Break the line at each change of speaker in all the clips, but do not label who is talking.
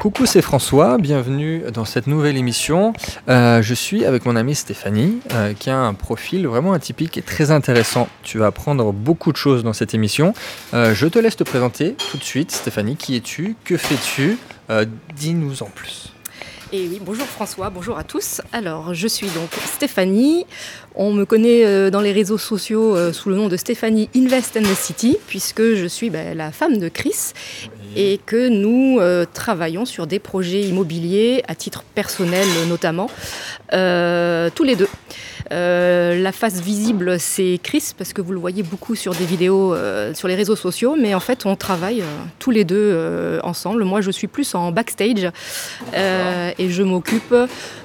Coucou, c'est François, bienvenue dans cette nouvelle émission. Euh, je suis avec mon amie Stéphanie, euh, qui a un profil vraiment atypique et très intéressant. Tu vas apprendre beaucoup de choses dans cette émission. Euh, je te laisse te présenter tout de suite. Stéphanie, qui es-tu? Que fais-tu? Dis-nous en plus.
Et oui, bonjour François, bonjour à tous. Alors, je suis donc Stéphanie. On me connaît dans les réseaux sociaux sous le nom de Stéphanie Invest in the City, puisque je suis bah, la femme de Chris et que nous euh, travaillons sur des projets immobiliers à titre personnel notamment, euh, tous les deux. Euh, la face visible, c'est Chris, parce que vous le voyez beaucoup sur des vidéos sur les réseaux sociaux, mais en fait, on travaille tous les deux ensemble. Moi, je suis plus en backstage et je m'occupe,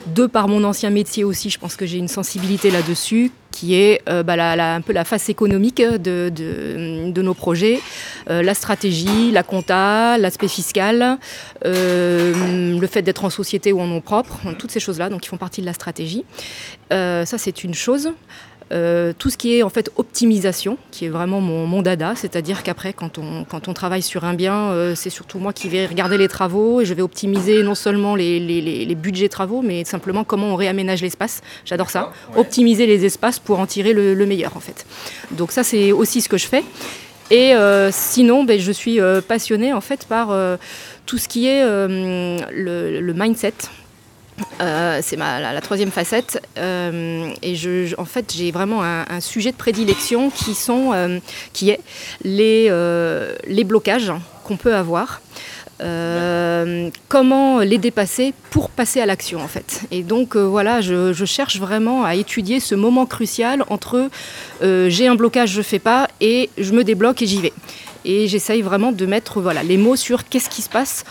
de par mon ancien métier aussi, je pense que j'ai une sensibilité là-dessus, qui est euh, bah, un peu la face économique de, de, nos projets, euh, la stratégie, la compta, l'aspect fiscal, euh, le fait d'être en société ou en nom propre, toutes ces choses-là, donc qui font partie de la stratégie. ça, c'est une chose. Euh, tout ce qui est en fait optimisation, qui est vraiment mon, mon dada, c'est-à-dire qu'après, quand on, quand on travaille sur un bien, euh, c'est surtout moi qui vais regarder les travaux et je vais optimiser non seulement les, les, les budgets travaux, mais simplement comment on réaménage l'espace. J'adore ça. Optimiser les espaces pour en tirer le, meilleur, en fait. Donc ça, c'est aussi ce que je fais. Et euh, sinon, ben, je suis passionnée en fait par tout ce qui est le, le mindset, euh, c'est la, troisième facette. Euh, et en fait, j'ai vraiment un, sujet de prédilection qui, euh, est les, les blocages qu'on peut avoir. comment les dépasser pour passer à l'action en fait. Et donc voilà, je, cherche vraiment à étudier ce moment crucial entre j'ai un blocage, je fais pas, et je me débloque et j'y vais. Et j'essaye vraiment de mettre voilà, les mots sur qu'est-ce qui se passe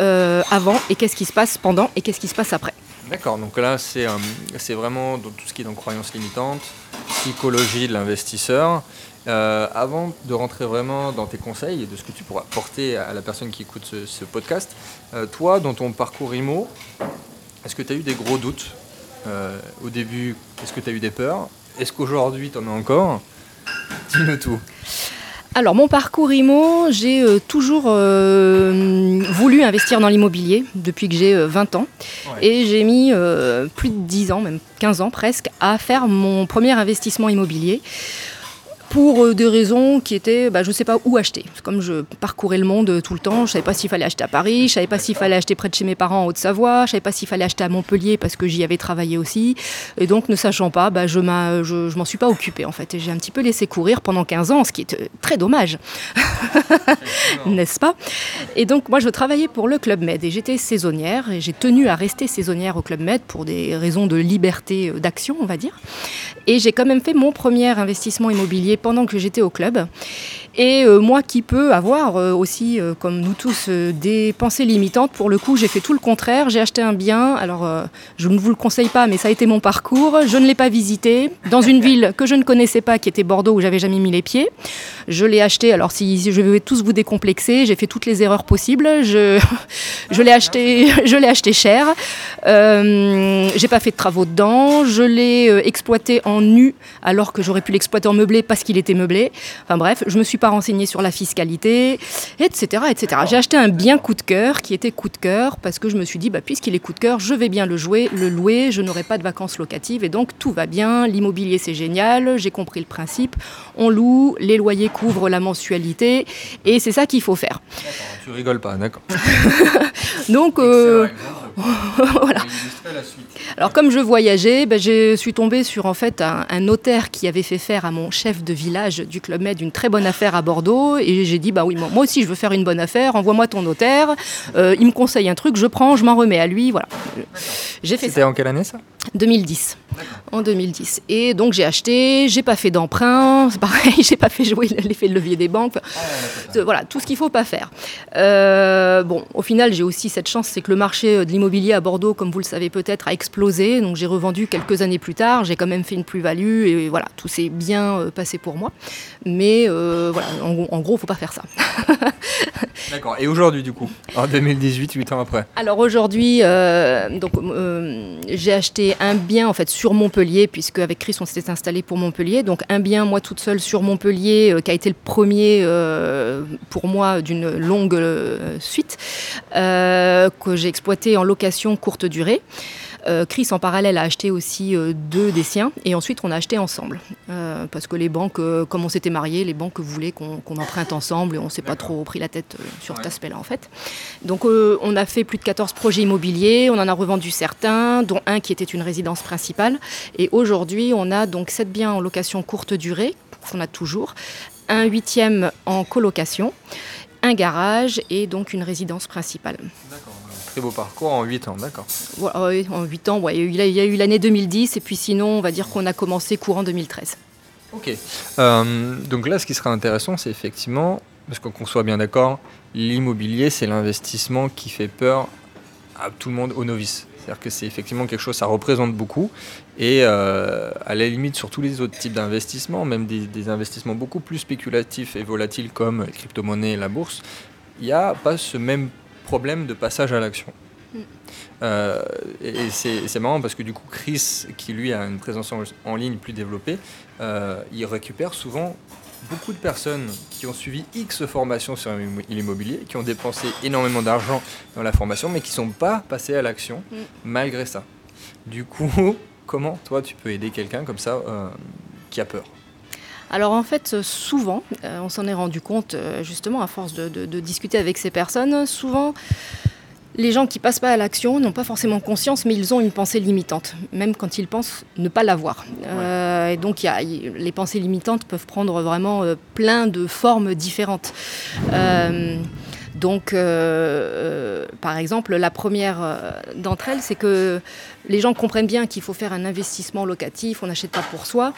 euh, avant et qu'est-ce qui se passe pendant et qu'est-ce qui se passe après.
D'accord, donc là c'est euh, vraiment tout ce qui est dans croyances limitantes, psychologie de l'investisseur. Euh, avant de rentrer vraiment dans tes conseils et de ce que tu pourras porter à la personne qui écoute ce, podcast, toi, dans ton parcours IMO, est-ce que tu as eu des gros doutes au début? Est-ce que tu as eu des peurs? Est-ce qu'aujourd'hui tu en as encore? Dis-nous tout.
Alors mon parcours IMO, j'ai euh, toujours euh, voulu investir dans l'immobilier depuis que j'ai 20 euh, ans. Et j'ai mis plus de 10 ans, même 15 ans presque, à faire mon premier investissement immobilier pour euh, des raisons qui étaient, bah, je ne sais pas où acheter. Comme je parcourais le monde tout le temps, je ne savais pas s'il fallait acheter à Paris, je ne savais pas s'il fallait acheter près de chez mes parents en Haute-Savoie, je ne savais pas s'il fallait acheter à Montpellier parce que j'y avais travaillé aussi. Et donc, ne sachant pas, bah, je ne m'en suis pas occupée en fait. Et j'ai un petit peu laissé courir pendant 15 ans, ce qui est euh, très dommage, n'est-ce pas? Et donc, moi, je travaillais pour le Club Med et j'étais saisonnière et j'ai tenu à rester saisonnière au Club Med pour des raisons de liberté euh, d'action, on va dire. Et j'ai quand même fait mon premier investissement immobilier pendant que j'étais au club. Et euh, moi qui peux avoir euh, aussi, euh, comme nous tous, des pensées limitantes, pour le coup, j'ai fait tout le contraire. J'ai acheté un bien. Alors, je ne vous le conseille pas, mais ça a été mon parcours. Je ne l'ai pas visité. Dans une ville que je ne connaissais pas, qui était Bordeaux, où j'avais jamais mis les pieds. Je l'ai acheté. Alors, si je vais tous vous décomplexer, j'ai fait toutes les erreurs possibles. Je, je l'ai acheté, je l'ai acheté cher. j'ai pas fait de travaux dedans. Je l'ai exploité en nu, alors que j'aurais pu l'exploiter en meublé parce qu'il était meublé. Enfin bref, je me suis pas renseignée sur la fiscalité, etc. etc. J'ai acheté un bien coup de cœur qui était coup de cœur parce que je me suis dit, bah, puisqu'il est coup de cœur, je vais bien le jouer, le louer, je n'aurai pas de vacances locatives et donc tout va bien, l'immobilier c'est génial, j'ai compris le principe, on loue, les loyers couvrent la mensualité et c'est ça qu'il faut faire.
Tu rigoles pas, d'accord.
donc, euh, voilà. Alors comme je voyageais, ben, je suis tombée sur en fait un, notaire qui avait fait faire à mon chef de village du Club Med une très bonne affaire à Bordeaux et j'ai dit bah oui moi aussi je veux faire une bonne affaire, envoie-moi ton notaire, euh, il me conseille un truc, je prends, je m'en remets à lui, voilà.
J'ai fait C'était en quelle année ça?
2010. En 2010. Et donc j'ai acheté, j'ai pas fait d'emprunt, c'est pareil, j'ai pas fait jouer l'effet de levier des banques. Ah, voilà, tout ce qu'il faut pas faire. Euh, bon, au final, j'ai aussi cette chance, c'est que le marché de l'immobilier à Bordeaux, comme vous le savez peut-être, a explosé. Donc j'ai revendu quelques années plus tard, j'ai quand même fait une plus-value et voilà, tout s'est bien euh, passé pour moi. Mais euh, voilà, en, en, gros, faut pas faire ça.
D'accord. Et aujourd'hui, du coup, en 2018, 8 ans après?
Alors aujourd'hui, donc j'ai acheté un bien en fait sur Montpellier, puisque avec Chris on s'était installé pour Montpellier. Donc un bien moi toute seule sur Montpellier, qui a été le premier pour moi d'une longue suite, que j'ai exploité en location courte durée. Euh, Chris, en parallèle, a acheté aussi euh, deux des siens et ensuite on a acheté ensemble. Euh, parce que les banques, comme on s'était mariés, les banques voulaient qu'on emprunte ensemble et on ne s'est pas trop pris la tête sur cet aspect-là en fait. Donc on a fait plus de 14 projets immobiliers, on en a revendu certains, dont un qui était une résidence principale. Et aujourd'hui, on a donc 7 biens en location courte durée, qu'on a toujours, un huitième en colocation, un garage et donc une résidence principale.
D'accord très beau parcours en 8 ans, d'accord.
Oui, en 8 ans, ouais. il, y a, eu l'année 2010 et puis sinon, on va dire qu'on a commencé courant 2013.
Ok. Euh, donc là, ce qui sera intéressant, c'est effectivement, parce qu'on soit bien d'accord, l'immobilier, c'est l'investissement qui fait peur à tout le monde, aux novices. C'est-à-dire que c'est effectivement quelque chose, ça représente beaucoup. Et euh, à la limite, sur tous les autres types d'investissements, même des, des, investissements beaucoup plus spéculatifs et volatiles comme les crypto-monnaies et la bourse, il n'y a pas ce même problème de passage à l'action. Mm. Euh, et c'est marrant parce que du coup, Chris, qui lui a une présence en, ligne plus développée, euh, il récupère souvent beaucoup de personnes qui ont suivi X formations sur l'immobilier, qui ont dépensé énormément d'argent dans la formation, mais qui ne sont pas passés à l'action mm. malgré ça. Du coup, comment toi tu peux aider quelqu'un comme ça euh, qui a peur?
Alors en fait, souvent, euh, on s'en est rendu compte euh, justement à force de, discuter avec ces personnes, souvent les gens qui passent pas à l'action n'ont pas forcément conscience, mais ils ont une pensée limitante, même quand ils pensent ne pas l'avoir. Euh, et donc, les pensées limitantes peuvent prendre vraiment plein de formes différentes. Donc, euh, euh, par exemple, la première euh, d'entre elles, c'est que les gens comprennent bien qu'il faut faire un investissement locatif, on n'achète pas pour soi.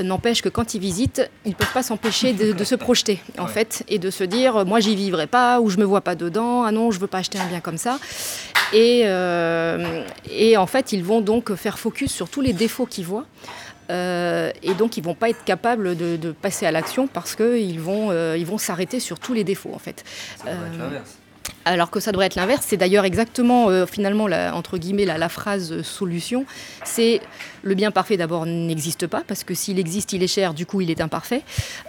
N'empêche que quand ils visitent, ils ne peuvent pas s'empêcher de, se projeter, en fait, et de se dire, moi, j'y vivrai pas, ou je me vois pas dedans, ah non, je veux pas acheter un bien comme ça. Et, et en fait, ils vont donc faire focus sur tous les défauts qu'ils voient. Euh, et donc, ils vont pas être capables de, passer à l'action parce qu'ils vont, euh, ils vont s'arrêter sur tous les défauts, en fait.
Ça l'inverse
alors que ça devrait être l'inverse. C'est d'ailleurs exactement, euh, finalement, la, entre guillemets, la, phrase solution. C'est le bien parfait d'abord n'existe pas, parce que s'il existe, il est cher, du coup, il est imparfait.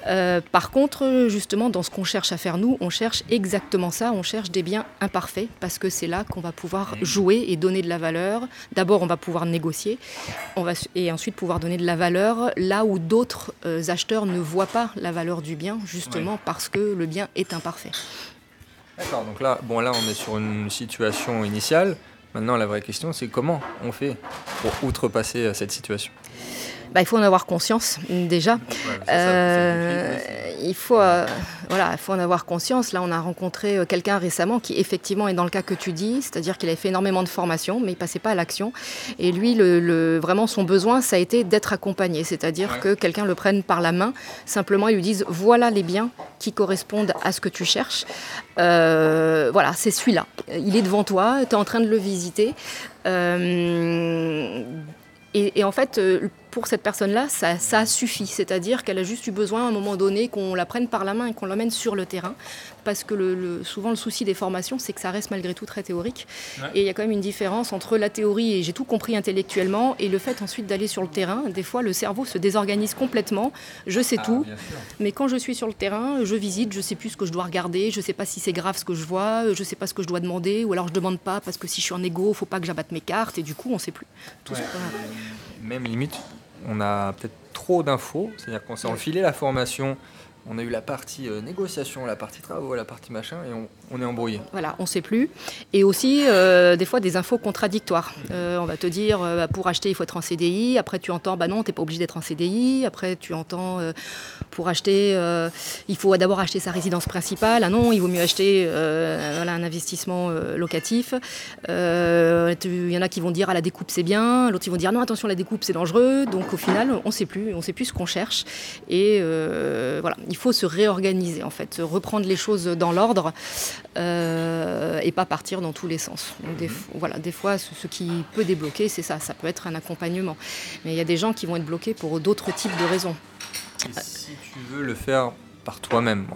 Euh, par contre, justement, dans ce qu'on cherche à faire, nous, on cherche exactement ça. On cherche des biens imparfaits, parce que c'est là qu'on va pouvoir jouer et donner de la valeur. D'abord, on va pouvoir négocier, on va, et ensuite pouvoir donner de la valeur là où d'autres euh, acheteurs ne voient pas la valeur du bien, justement parce que le bien est imparfait.
D'accord, donc là, bon, là, on est sur une situation initiale. Maintenant, la vraie question, c'est comment on fait pour outrepasser euh, cette situation?
Bah, il faut en avoir conscience déjà. Euh, il faut, euh, voilà, il faut en avoir conscience. Là, on a rencontré quelqu'un récemment qui effectivement est dans le cas que tu dis, c'est-à-dire qu'il avait fait énormément de formation, mais il passait pas à l'action. Et lui, le, vraiment son besoin, ça a été d'être accompagné, c'est-à-dire que quelqu'un le prenne par la main, simplement, il lui dise voilà les biens qui correspondent à ce que tu cherches. Euh, voilà, c'est celui-là. Il est devant toi, tu es en train de le visiter. Euh, et, en fait, euh, pour cette personne-là, ça, ça suffit. C'est-à-dire qu'elle a juste eu besoin à un moment donné qu'on la prenne par la main et qu'on l'emmène sur le terrain. Parce que le, souvent, le souci des formations, c'est que ça reste malgré tout très théorique. Et il y a quand même une différence entre la théorie et j'ai tout compris intellectuellement et le fait ensuite d'aller sur le terrain. Des fois, le cerveau se désorganise complètement. Je sais ah, tout. Mais quand je suis sur le terrain, je visite, je sais plus ce que je dois regarder, je sais pas si c'est grave ce que je vois, je sais pas ce que je dois demander, ou alors je demande pas parce que si je suis en égo, faut pas que j'abatte mes cartes et du coup, on sait plus. Tout
Même limite, on a peut-être trop d'infos, c'est-à-dire qu'on s'est enfilé la formation on a eu la partie euh, négociation, la partie travaux, la partie machin, et on, est embrouillé.
Voilà, on ne sait plus. Et aussi, euh, des fois, des infos contradictoires. Euh, on va te dire, bah, pour acheter, il faut être en CDI. Après, tu entends, bah non, tu n'es pas obligé d'être en CDI. Après, tu entends, pour acheter, il faut d'abord acheter sa résidence principale. Ah non, il vaut mieux acheter un investissement locatif. Il y en a qui vont dire, ah, la découpe, c'est bien. L'autre, ils vont dire, non, attention, la découpe, c'est dangereux. Donc, au final, on ne sait plus. On ne sait plus ce qu'on cherche. Et voilà, il il faut se réorganiser en fait, reprendre les choses dans l'ordre euh, et pas partir dans tous les sens. des, mhm. voilà, des fois, ce, qui peut débloquer, c'est ça, ça peut être un accompagnement. Mais il y a des gens qui vont être bloqués pour d'autres types de raisons.
si tu veux le faire par toi-même,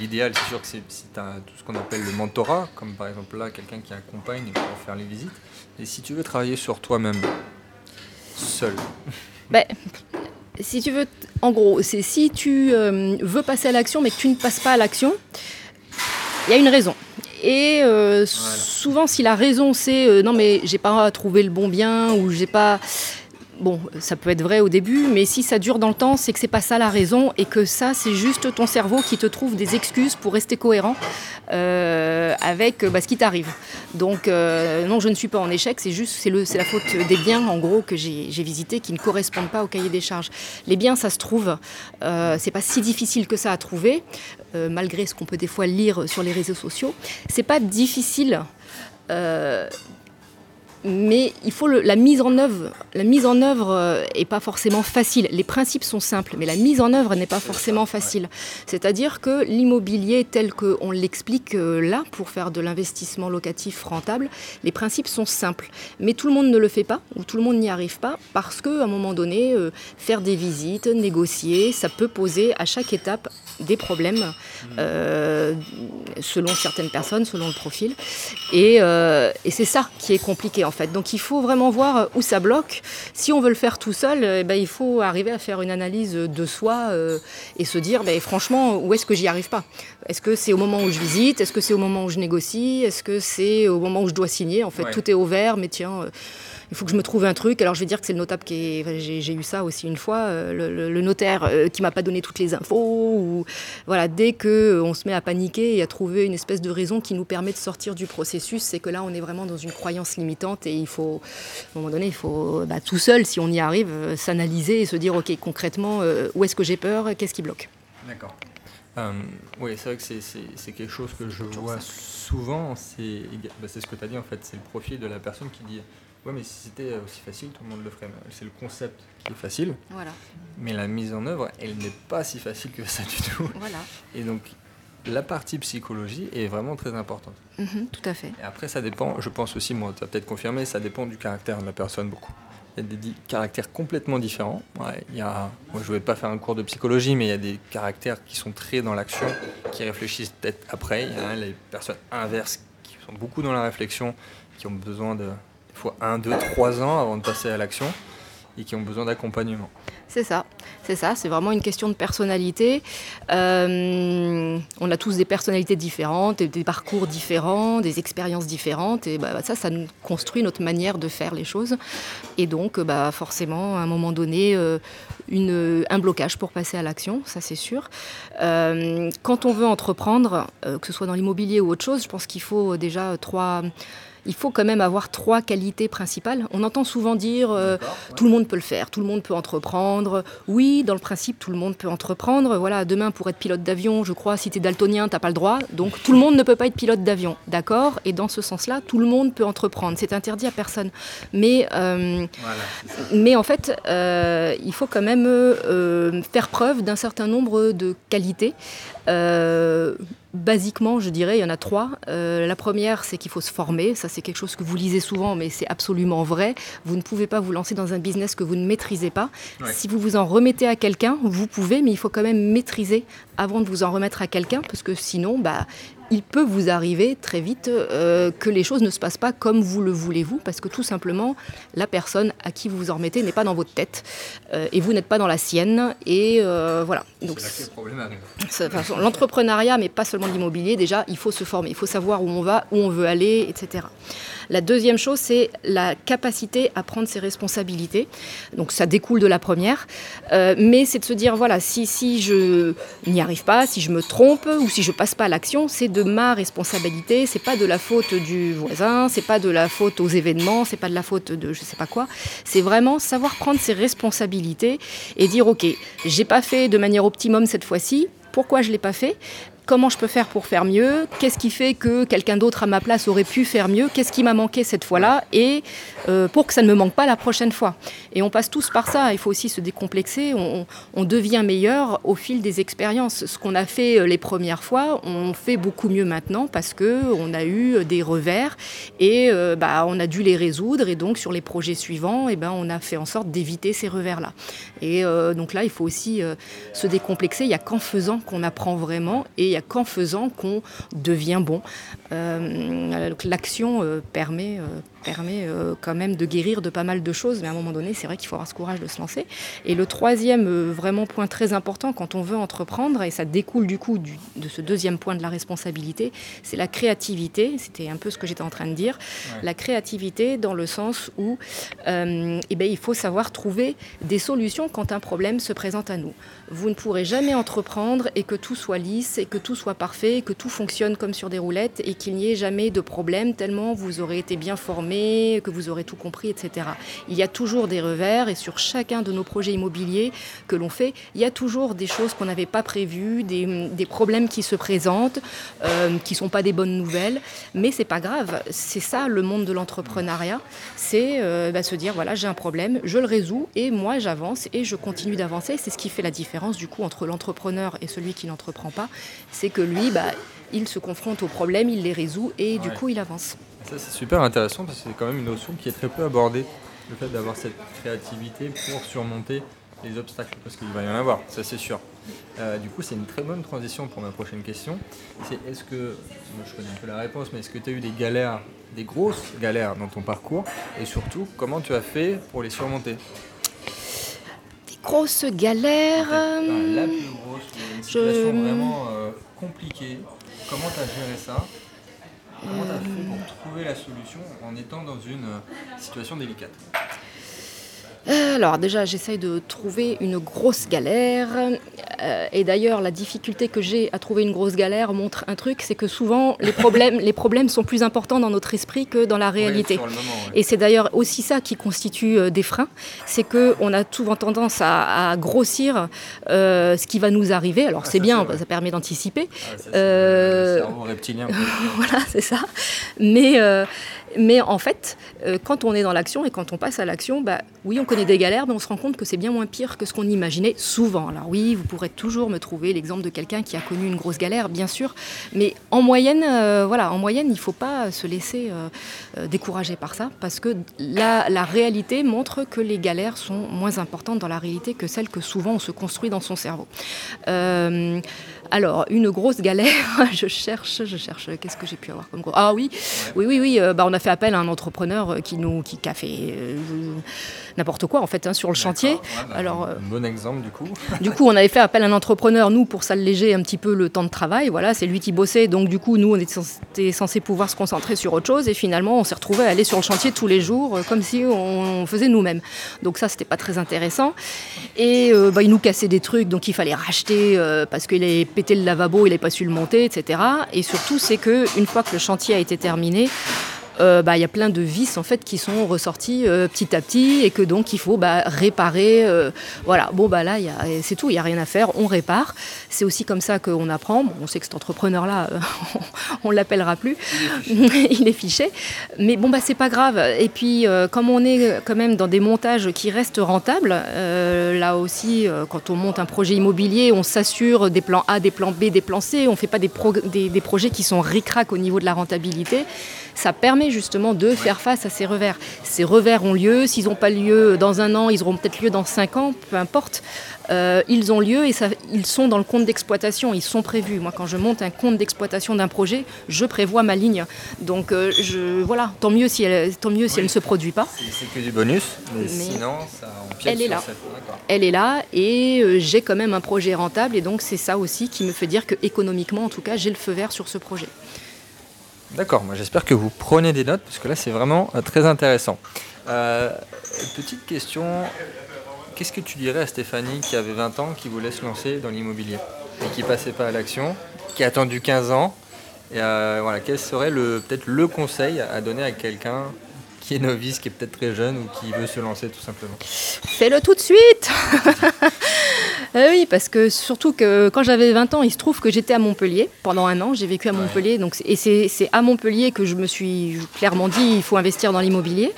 l'idéal, c'est sûr que c'est si tu as tout ce qu'on appelle le mentorat, comme par exemple là, quelqu'un qui accompagne pour faire les visites. Et si tu veux travailler sur toi-même, seul
ben, Si tu veux, en gros, c'est si tu euh, veux passer à l'action mais que tu ne passes pas à l'action, il y a une raison. Et euh, souvent, si la raison c'est euh, non mais j'ai pas trouvé le bon bien ou j'ai pas Bon, ça peut être vrai au début, mais si ça dure dans le temps, c'est que c'est pas ça la raison et que ça, c'est juste ton cerveau qui te trouve des excuses pour rester cohérent euh, avec bah, ce qui t'arrive. Donc, euh, non, je ne suis pas en échec, c'est juste c'est la faute des biens, en gros, que j'ai visités qui ne correspondent pas au cahier des charges. Les biens, ça se trouve, euh, c'est pas si difficile que ça à trouver, euh, malgré ce qu'on peut des fois lire sur les réseaux sociaux. C'est pas difficile mais il faut la mise en œuvre. La mise en œuvre n'est euh, pas forcément facile. Les principes sont simples, mais la mise en œuvre n'est pas forcément facile. C'est-à-dire que l'immobilier tel qu'on l'explique euh, là, pour faire de l'investissement locatif rentable, les principes sont simples. Mais tout le monde ne le fait pas, ou tout le monde n'y arrive pas, parce qu'à un moment donné, euh, faire des visites, négocier, ça peut poser à chaque étape des problèmes, mmh. selon certaines personnes, selon le profil. Et, et c'est ça qui est compliqué fait. Donc il faut vraiment voir où ça bloque. Si on veut le faire tout seul, eh ben, il faut arriver à faire une analyse de soi euh, et se dire ben, franchement où est-ce que j'y arrive pas? Est-ce que c'est au moment où je visite? Est-ce que c'est au moment où je négocie? Est-ce que c'est au moment où je dois signer? En fait, tout est ouvert, mais tiens. Euh, il faut que je me trouve un truc. Alors je vais dire que c'est le notable qui est. J'ai eu ça aussi une fois, euh, le, notaire euh, qui m'a pas donné toutes les infos. Ou, voilà, dès que euh, on se met à paniquer et à trouver une espèce de raison qui nous permet de sortir du processus, c'est que là on est vraiment dans une croyance limitante et il faut, à un moment donné, il faut bah, tout seul, si on y arrive, s'analyser et se dire ok concrètement où est-ce que j'ai peur, qu'est-ce qui bloque?
D'accord. oui, c'est vrai que c'est quelque chose que je vois souvent. Bah, c'est ce que tu as dit en fait, c'est le profil de la personne qui dit Ouais, mais si c'était aussi facile, tout le monde le ferait. C'est le concept qui est facile. Voilà. Mais la mise en œuvre, elle n'est pas si facile que ça du tout. Voilà. Et donc, la partie psychologie est vraiment très importante.
Mhm, tout à fait.
Et après, ça dépend, je pense aussi, moi, tu as peut-être confirmé, ça dépend du caractère de la personne beaucoup. Il y a des caractères complètement différents. Ouais, il y a, moi, je ne vais pas faire un cours de psychologie, mais il y a des caractères qui sont très dans l'action, qui réfléchissent peut-être après. Il y a les personnes inverses qui sont beaucoup dans la réflexion, qui ont besoin de faut un, deux, trois ans avant de passer à l'action et qui ont besoin d'accompagnement.
C'est ça, c'est ça, c'est vraiment une question de personnalité. Euh, on a tous des personnalités différentes, des parcours différents, des expériences différentes, et bah, ça, ça construit notre manière de faire les choses. Et donc, bah, forcément, à un moment donné, euh, une, un blocage pour passer à l'action, ça c'est sûr. Euh, quand on veut entreprendre, que ce soit dans l'immobilier ou autre chose, je pense qu'il faut déjà trois il faut quand même avoir trois qualités principales. On entend souvent dire euh, tout le monde peut le faire, tout le monde peut entreprendre. Oui, dans le principe, tout le monde peut entreprendre. Voilà, demain, pour être pilote d'avion, je crois, si tu es daltonien, tu n'as pas le droit. Donc tout le monde ne peut pas être pilote d'avion. D'accord? Et dans ce sens-là, tout le monde peut entreprendre. C'est interdit à personne. Mais, euh, mais en fait, euh, il faut quand même faire preuve d'un certain nombre de qualités. Basiquement, je dirais, il y en a trois. Euh, la première, c'est qu'il faut se former. Ça, c'est quelque chose que vous lisez souvent, mais c'est absolument vrai. Vous ne pouvez pas vous lancer dans un business que vous ne maîtrisez pas. Si vous vous en remettez à quelqu'un, vous pouvez, mais il faut quand même maîtriser avant de vous en remettre à quelqu'un, parce que sinon, bah, il peut vous arriver très vite euh, que les choses ne se passent pas comme vous le voulez vous, parce que tout simplement, la personne à qui vous vous en remettez n'est pas dans votre tête, euh, et vous n'êtes pas dans la sienne, et euh, voilà.
Donc,
L'entrepreneuriat, mais pas seulement l'immobilier, déjà, il faut se former, il faut savoir où on va, où on veut aller, etc. La deuxième chose, c'est la capacité à prendre ses responsabilités. Donc ça découle de la première, mais c'est de se dire, voilà, si, si je n'y arrive pas, si je me trompe, ou si je passe pas à l'action, c'est de ma responsabilité, c'est pas de la faute du voisin, c'est pas de la faute aux événements, c'est pas de la faute de je sais pas quoi. C'est vraiment savoir prendre ses responsabilités et dire ok, j'ai pas fait de manière optimum cette fois-ci. Pourquoi je l'ai pas fait? Comment je peux faire pour faire mieux, qu'est-ce qui fait que quelqu'un d'autre à ma place aurait pu faire mieux, qu'est-ce qui m'a manqué cette fois-là, et euh, pour que ça ne me manque pas la prochaine fois. Et on passe tous par ça, il faut aussi se décomplexer, on, devient meilleur au fil des expériences. Ce qu'on a fait euh, les premières fois, on fait beaucoup mieux maintenant parce qu'on a eu des revers et euh, bah, on a dû les résoudre, et donc sur les projets suivants, et eh ben, on a fait en sorte d'éviter ces revers-là. Et donc là, il faut aussi se décomplexer, il n'y a qu'en faisant qu'on apprend vraiment, et n'y a qu'en faisant qu'on devient bon. L'action permet permet euh, quand même de guérir de pas mal de choses, mais à un moment donné, c'est vrai qu'il faut avoir ce courage de se lancer. Et le troisième euh, vraiment point très important quand on veut entreprendre, et ça découle du coup de ce deuxième point de la responsabilité, c'est la créativité. C'était un peu ce que j'étais en train de dire. La créativité dans le sens où euh, eh ben, il faut savoir trouver des solutions quand un problème se présente à nous. Vous ne pourrez jamais entreprendre et que tout soit lisse, et que tout soit parfait, et que tout fonctionne comme sur des roulettes, et qu'il n'y ait jamais de problème, tellement vous aurez été bien formé que vous aurez tout compris, etc. Il y a toujours des revers et sur chacun de nos projets immobiliers que l'on fait, il y a toujours des choses qu'on n'avait pas prévues, des, problèmes qui se présentent, euh, qui ne sont pas des bonnes nouvelles, mais c'est pas grave. C'est ça le monde de l'entrepreneuriat, c'est euh, bah, se dire voilà j'ai un problème, je le résous et moi j'avance et je continue d'avancer. C'est ce qui fait la différence du coup entre l'entrepreneur et celui qui n'entreprend pas, c'est que lui bah, il se confronte aux problèmes, il les résout et du coup il avance.
Ça c'est super intéressant parce que c'est quand même une notion qui est très peu abordée, le fait d'avoir cette créativité pour surmonter les obstacles, parce qu'il va y en avoir, ça c'est sûr. Euh, du coup c'est une très bonne transition pour ma prochaine question. C'est est-ce que, moi je connais un peu la réponse, mais est-ce que tu as eu des galères, des grosses galères dans ton parcours? Et surtout comment tu as fait pour les surmonter?
Des grosses galères
La plus grosse, une situation vraiment euh, compliquée Comment tu as géré ça? Comment tu as fait pour trouver la solution en étant dans une euh, situation délicate?
Euh, alors déjà, j'essaye de trouver une grosse galère. Euh, et d'ailleurs, la difficulté que j'ai à trouver une grosse galère montre un truc, c'est que souvent, les problèmes, les problèmes sont plus importants dans notre esprit que dans la réalité. Et c'est d'ailleurs aussi ça qui constitue euh, des freins, c'est qu'on a souvent tendance à, grossir ce qui va nous arriver. Alors ah, c'est bien, ça permet d'anticiper.
Ah, euh... reptilien.
voilà, c'est ça. Mais mais en fait, euh, quand on est dans l'action et quand on passe à l'action, bah, oui, on connaît des galères, mais on se rend compte que c'est bien moins pire que ce qu'on imaginait souvent. Alors oui, vous pourrez toujours me trouver l'exemple de quelqu'un qui a connu une grosse galère, bien sûr, mais en moyenne, euh, voilà, en moyenne, il ne faut pas se laisser euh, décourager par ça, parce que la, la, réalité montre que les galères sont moins importantes dans la réalité que celles que souvent on se construit dans son cerveau. Alors, une grosse galère, je cherche, je cherche, qu'est-ce que j'ai pu avoir comme gros Ah oui, oui, oui, oui, bah, on a fait appel à un entrepreneur euh, qui, nous, qui, a fait euh, n'importe quoi en fait hein, sur le chantier.
Bah, Alors, un bon exemple du coup.
du coup, on avait fait appel à un entrepreneur, nous, pour s'alléger un petit peu le temps de travail. Voilà, c'est lui qui bossait, donc du coup, nous, on était censé pouvoir se concentrer sur autre chose. Et finalement, on s'est retrouvé à aller sur le chantier tous les jours, comme si on faisait nous-mêmes. Donc ça, c'était pas très intéressant. Et bah, il nous cassait des trucs, donc il fallait racheter parce qu'il est le lavabo, il n'a pas su le monter, etc. Et surtout, c'est qu'une fois que le chantier a été terminé, euh, bah, il y a plein de vis en fait qui sont ressortis euh, petit à petit et que donc il faut bah, réparer. Euh, voilà, bon bah là c'est tout, il n'y a rien à faire, on répare. C'est aussi comme ça qu'on apprend. on sait que cet entrepreneur-là, on ne l'appellera plus, il est fiché. Mais bon bah c'est pas grave. Et puis comme on est quand même dans des montages qui restent rentables, là aussi quand on monte un projet immobilier, on s'assure des plans A, des plans B, des plans C. On ne fait pas des, projets qui sont ric-rac au niveau de la rentabilité. Ça permet justement de faire face à ces revers. Ces revers ont lieu, s'ils n'ont pas lieu dans un an, ils auront peut-être lieu dans cinq ans, peu importe. Euh, ils ont lieu et ça, ils sont dans le compte d'exploitation, ils sont prévus. Moi, quand je monte un compte d'exploitation d'un projet, je prévois ma ligne. Donc, euh, je, voilà, tant mieux si elle, tant mieux si elle ne se produit pas.
C'est que du bonus, mais, sinon, ça
empiète elle est là. Elle est là et euh, j'ai quand même un projet rentable et donc c'est ça aussi qui me fait dire que économiquement, en tout cas, j'ai le feu vert sur ce projet.
D'accord, moi j'espère que vous prenez des notes parce que là c'est vraiment euh, très intéressant. Euh, petite question, qu'est-ce que tu dirais à Stéphanie qui avait 20 ans, qui voulait se lancer dans l'immobilier et qui passait pas à l'action, qui a attendu 15 ans? Et euh, voilà, Quel serait peut-être le conseil à donner à quelqu'un qui est novice, qui est peut-être très jeune ou qui veut se lancer tout simplement?
Fais-le tout de suite euh, Oui, parce que surtout que quand j'avais 20 ans, il se trouve que j'étais à Montpellier pendant un an. J'ai vécu à Montpellier. Donc, et c'est à Montpellier que je me suis clairement dit il faut investir dans l'immobilier,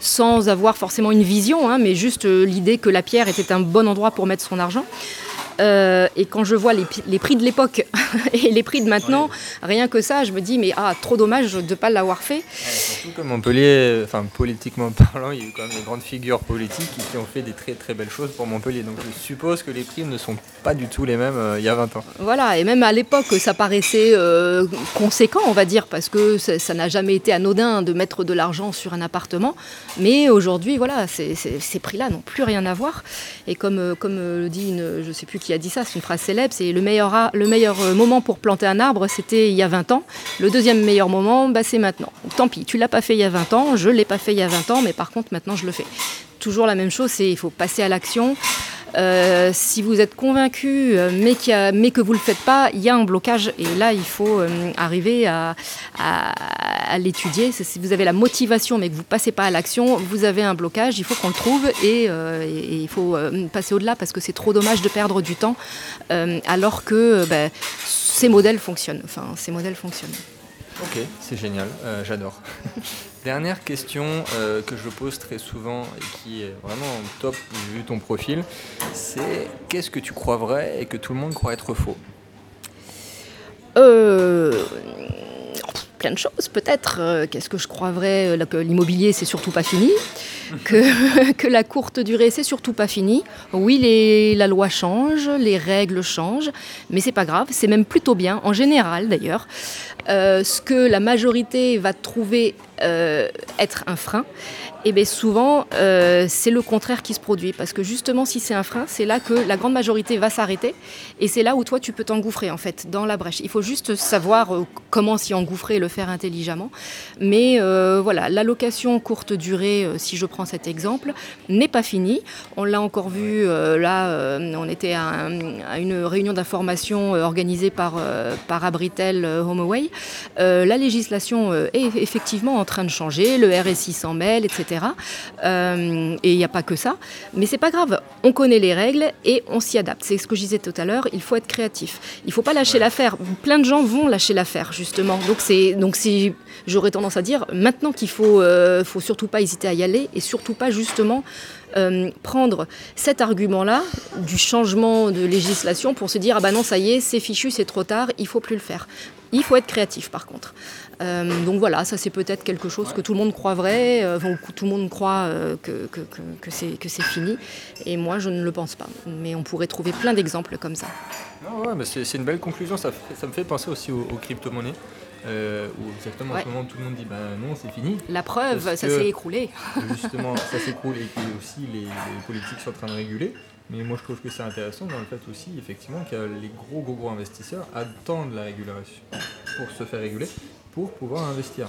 sans avoir forcément une vision, hein, mais juste euh, l'idée que la pierre était un bon endroit pour mettre son argent. Et quand je vois les, prix de l'époque et les prix de maintenant, rien que ça, je me dis, mais ah, trop dommage de ne pas l'avoir fait.
surtout comme Montpellier, enfin politiquement parlant, il y a eu quand même des grandes figures politiques qui ont fait des très très belles choses pour Montpellier. Donc je suppose que les prix ne sont pas du tout les mêmes il y a 20 ans.
Voilà, et même à l'époque, ça paraissait conséquent, on va dire, parce que ça n'a jamais été anodin de mettre de l'argent sur un appartement. Mais aujourd'hui, voilà, ces prix-là n'ont plus rien à voir. Et comme, euh, comme euh, le dit, une, je ne sais plus qui a dit ça, c'est une phrase célèbre, c'est le meilleur, le meilleur euh, moment pour planter un arbre, c'était il y a 20 ans. Le deuxième meilleur moment, bah, c'est maintenant. tant pis, tu l'as pas fait il y a 20 ans, je l'ai pas fait il y a 20 ans, mais par contre maintenant je le fais. Toujours la même chose, c'est il faut passer à l'action. Euh, si vous êtes convaincu euh, mais, que vous ne le faites pas, il y a un blocage et là il faut euh, arriver à, l'étudier. Si vous avez la motivation mais que vous ne passez pas à l'action, vous avez un blocage, il faut qu'on le trouve et, il faut passer au-delà parce que c'est trop dommage de perdre du temps alors que ben, ces modèles fonctionnent. Enfin, ces modèles fonctionnent.
Ok, c'est génial, j'adore. Dernière question euh, que je pose très souvent et qui est vraiment top vu ton profil, c'est qu'est-ce que tu crois vrai et que tout le monde croit être faux?
Euh, plein de choses peut-être. Euh, qu'est-ce que je crois vrai? Que l'immobilier c'est surtout pas fini. Que, que, la courte durée c'est surtout pas fini. Oui, les, la loi change, les règles changent, mais c'est pas grave, c'est même plutôt bien, en général d'ailleurs. Ce que la majorité va trouver euh, être un frein, et bien souvent euh, c'est le contraire qui se produit. Parce que justement, si c'est un frein, c'est là que la grande majorité va s'arrêter, et c'est là où toi tu peux t'engouffrer en fait dans la brèche. Il faut juste savoir euh, comment s'y engouffrer et le faire intelligemment. Mais voilà, l'allocation courte durée, si je prends cet exemple, n'est pas finie. On l'a encore vu là, on était à, une réunion d'information organisée par, par Abritel HomeAway. la législation est effectivement en train de changer, le RSI s'en mêle, etc. Euh, et il n'y a pas que ça. Mais c'est pas grave, on connaît les règles et on s'y adapte. C'est ce que je disais tout à l'heure, il faut être créatif. Il ne faut pas lâcher l'affaire. Plein de gens vont lâcher l'affaire, justement. Donc, c'est, donc si, j'aurais tendance à dire maintenant qu'il faut, euh, faut surtout pas hésiter à y aller et surtout pas justement euh, prendre cet argument-là du changement de législation pour se dire ah bah non ça y est c'est fichu c'est trop tard il faut plus le faire il faut être créatif par contre euh, donc voilà, ça c'est peut-être quelque chose que tout le monde croit vrai, euh, tout le monde croit euh, que, que, que, c'est fini. Et moi, je ne le pense pas. Mais on pourrait trouver plein d'exemples comme ça.
c'est une belle conclusion. Ça, ça, me fait penser aussi aux, crypto-monnaies. où exactement en ce moment tout le monde dit bah non c'est fini.
La preuve, ça s'est écroulé.
justement, ça s'écroule et que aussi les, les, politiques sont en train de réguler. Mais moi je trouve que c'est intéressant dans le fait aussi effectivement que les gros gros gros investisseurs attendent la régulation pour se faire réguler pour pouvoir investir.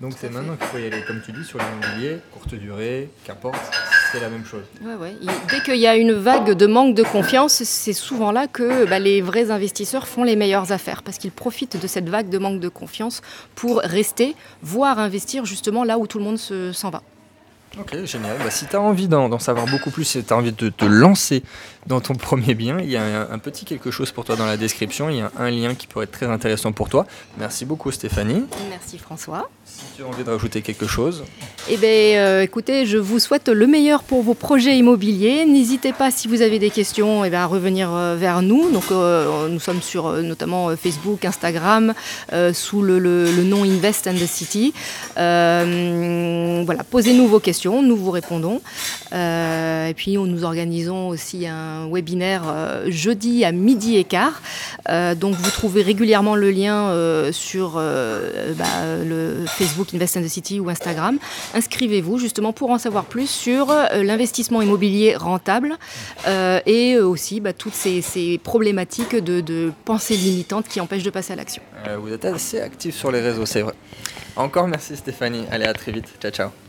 Donc c'est maintenant qu'il faut y aller, comme tu dis, sur l'immobilier, courte durée, qu'importe, c'est la même chose.
Dès qu'il y a une vague de manque de confiance, c'est souvent là que bah, les vrais investisseurs font les meilleures affaires, parce qu'ils profitent de cette vague de manque de confiance pour rester, voire investir justement là où tout le monde s'en va.
Ok, génial. Bah, si tu as envie d'en savoir beaucoup plus, si tu as envie de te lancer dans ton premier bien, il y a un, petit quelque chose pour toi dans la description. Il y a un lien qui pourrait être très intéressant pour toi. Merci beaucoup Stéphanie.
Merci François.
Si tu as envie de rajouter quelque chose.
Eh bien, euh, écoutez, je vous souhaite le meilleur pour vos projets immobiliers. N'hésitez pas, si vous avez des questions, eh bien, à revenir euh, vers nous. Donc, euh, nous sommes sur notamment Facebook, Instagram, sous le, le, nom Invest and the City. voilà, posez-nous vos questions nous vous répondons. Euh, et puis nous organisons aussi un webinaire euh, jeudi à midi et quart. Euh, donc vous trouvez régulièrement le lien sur bah, le Facebook Invest in the City ou Instagram. Inscrivez-vous justement pour en savoir plus sur l'investissement immobilier rentable et aussi bah, toutes ces, problématiques de, de pensée limitante qui empêchent de passer à l'action.
vous êtes assez actif sur les réseaux, c'est vrai. Encore merci Stéphanie. Allez, à très vite. Ciao, ciao.